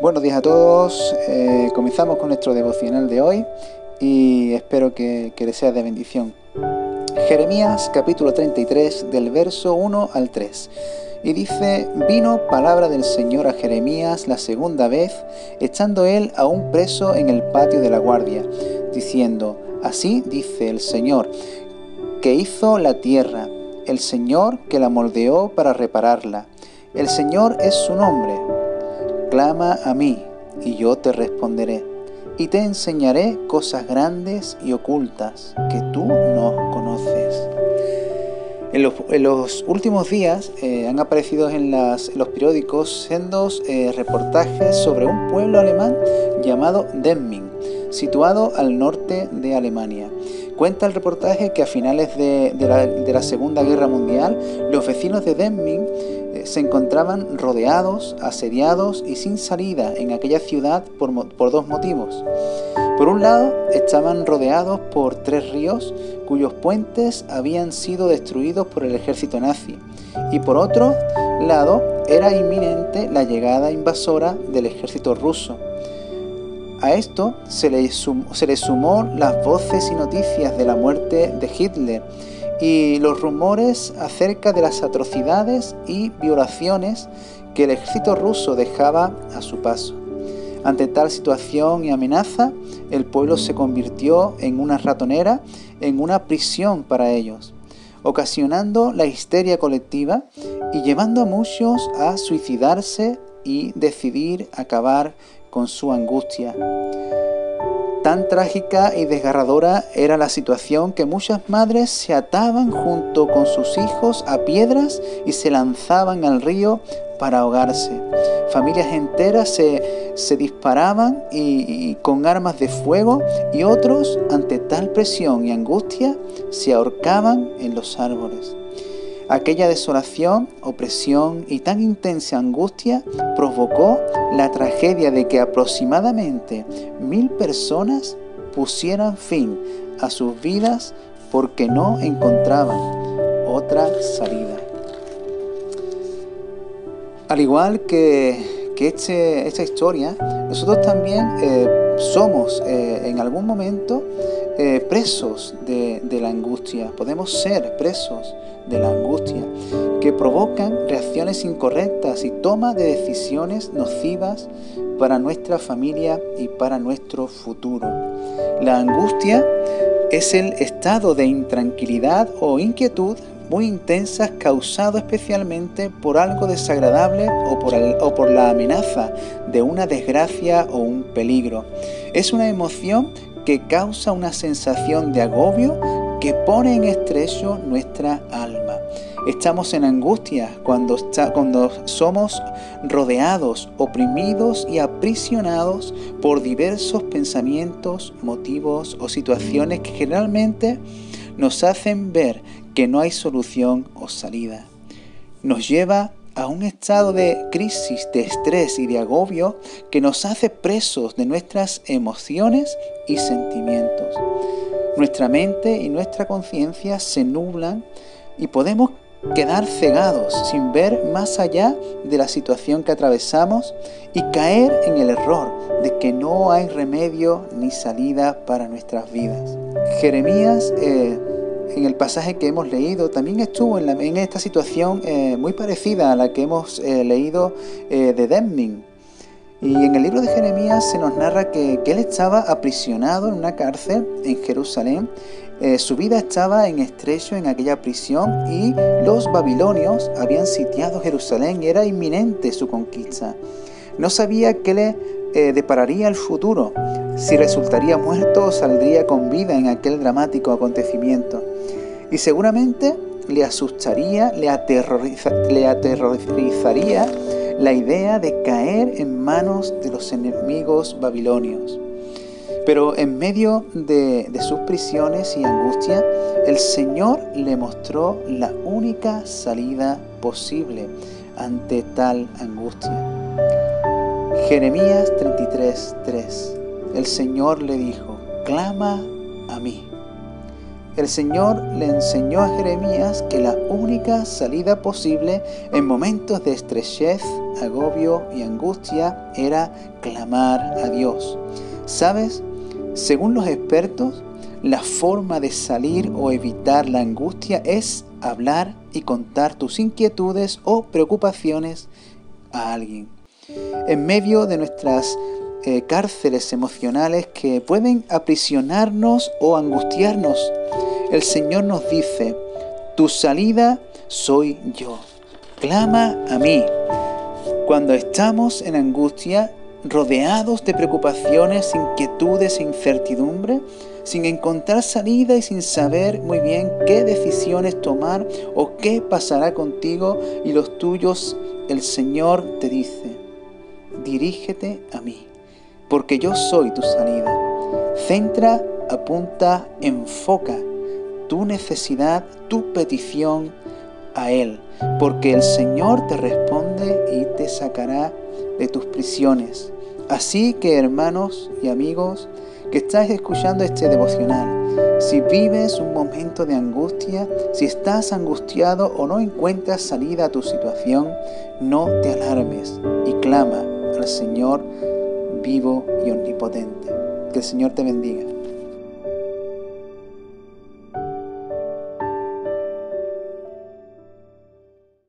Buenos días a todos, eh, comenzamos con nuestro devocional de hoy y espero que, les sea de bendición. Jeremías capítulo 33 del verso 1 al 3. Y dice, vino palabra del Señor a Jeremías la segunda vez, echando él a un preso en el patio de la guardia, diciendo, así dice el Señor, que hizo la tierra, el Señor que la moldeó para repararla. El Señor es su nombre. Clama a mí, y yo te responderé, y te enseñaré cosas grandes y ocultas que tú no conoces. En los, últimos días eh, han aparecido en, los periódicos sendos eh, reportajes sobre un pueblo alemán llamado Demmin, situado al norte de Alemania. Cuenta el reportaje que a finales de, la, Segunda Guerra Mundial, los vecinos de Demmin eh, se encontraban rodeados, asediados y sin salida en aquella ciudad por dos motivos. Por un lado, estaban rodeados por tres ríos cuyos puentes habían sido destruidos por el ejército nazi, y por otro lado, era inminente la llegada invasora del ejército ruso. A esto se le, sumó las voces y noticias de la muerte de Hitler y los rumores acerca de las atrocidades y violaciones que el ejército ruso dejaba a su paso. Ante tal situación y amenaza, el pueblo se convirtió en una ratonera, en una prisión para ellos, ocasionando la histeria colectiva y llevando a muchos a suicidarse y decidir acabar con su angustia. Tan trágica y desgarradora era la situación que muchas madres se ataban junto con sus hijos a piedras y se lanzaban al río para ahogarse. Familias enteras se, disparaban y, con armas de fuego y otros, ante tal presión y angustia, se ahorcaban en los árboles. Aquella desolación, opresión y tan intensa angustia provocó la tragedia de que aproximadamente mil personas pusieran fin a sus vidas porque no encontraban otra salida. Al igual que, este, esta historia, nosotros también eh, somos eh, en algún momento eh, presos de, de, la angustia, podemos ser presos de la angustia, que provocan reacciones incorrectas y toma de decisiones nocivas para nuestra familia y para nuestro futuro. La angustia es el estado de intranquilidad o inquietud muy intensas causado especialmente por algo desagradable o por, o por la amenaza de una desgracia o un peligro. Es una emoción que causa una sensación de agobio que pone en estrecho nuestra alma. Estamos en angustia cuando, cuando somos rodeados, oprimidos y aprisionados por diversos pensamientos, motivos o situaciones que generalmente nos hacen ver que no hay solución o salida. Nos lleva a un estado de crisis, de estrés y de agobio que nos hace presos de nuestras emociones y sentimientos. Nuestra mente y nuestra conciencia se nublan y podemos quedar cegados sin ver más allá de la situación que atravesamos y caer en el error de que no hay remedio ni salida para nuestras vidas. Jeremías eh, en el pasaje que hemos leído, también estuvo en, esta situación eh, muy parecida a la que hemos eh, leído eh, de Demning. Y en el libro de Jeremías se nos narra que, él estaba aprisionado en una cárcel en Jerusalén. su vida estaba en estrecho en aquella prisión y los babilonios habían sitiado Jerusalén y era inminente su conquista. No sabía qué le depararía el futuro, si resultaría muerto o saldría con vida en aquel dramático acontecimiento. Y seguramente le asustaría, le, le aterrorizaría la idea de caer en manos de los enemigos babilonios. Pero en medio de, de, sus prisiones y angustia, el Señor le mostró la única salida posible ante tal angustia. Jeremías 33:3 El Señor le dijo, clama a mí el Señor le enseñó a Jeremías que la única salida posible en momentos de estrechez agobio y angustia era clamar a Dios. ¿Sabes? Según los expertos, la forma de salir o evitar la angustia es hablar y contar tus inquietudes o preocupaciones a alguien. En medio de nuestras eh, cárceles emocionales que pueden aprisionarnos o angustiarnos, el Señor nos dice, tu salida soy yo. Clama a mí. Cuando estamos en angustia, rodeados de preocupaciones, inquietudes e incertidumbre, sin encontrar salida y sin saber muy bien qué decisiones tomar o qué pasará contigo y los tuyos, el Señor te dice, dirígete a mí, porque yo soy tu salida. Centra, apunta, enfoca tu necesidad, tu petición a Él, porque el Señor te responde y te sacará de tus prisiones. Así que hermanos y amigos que estáis escuchando este devocional, si vives un momento de angustia, si estás angustiado o no encuentras salida a tu situación, no te alarmes y clama Señor vivo y omnipotente. Que el Señor te bendiga.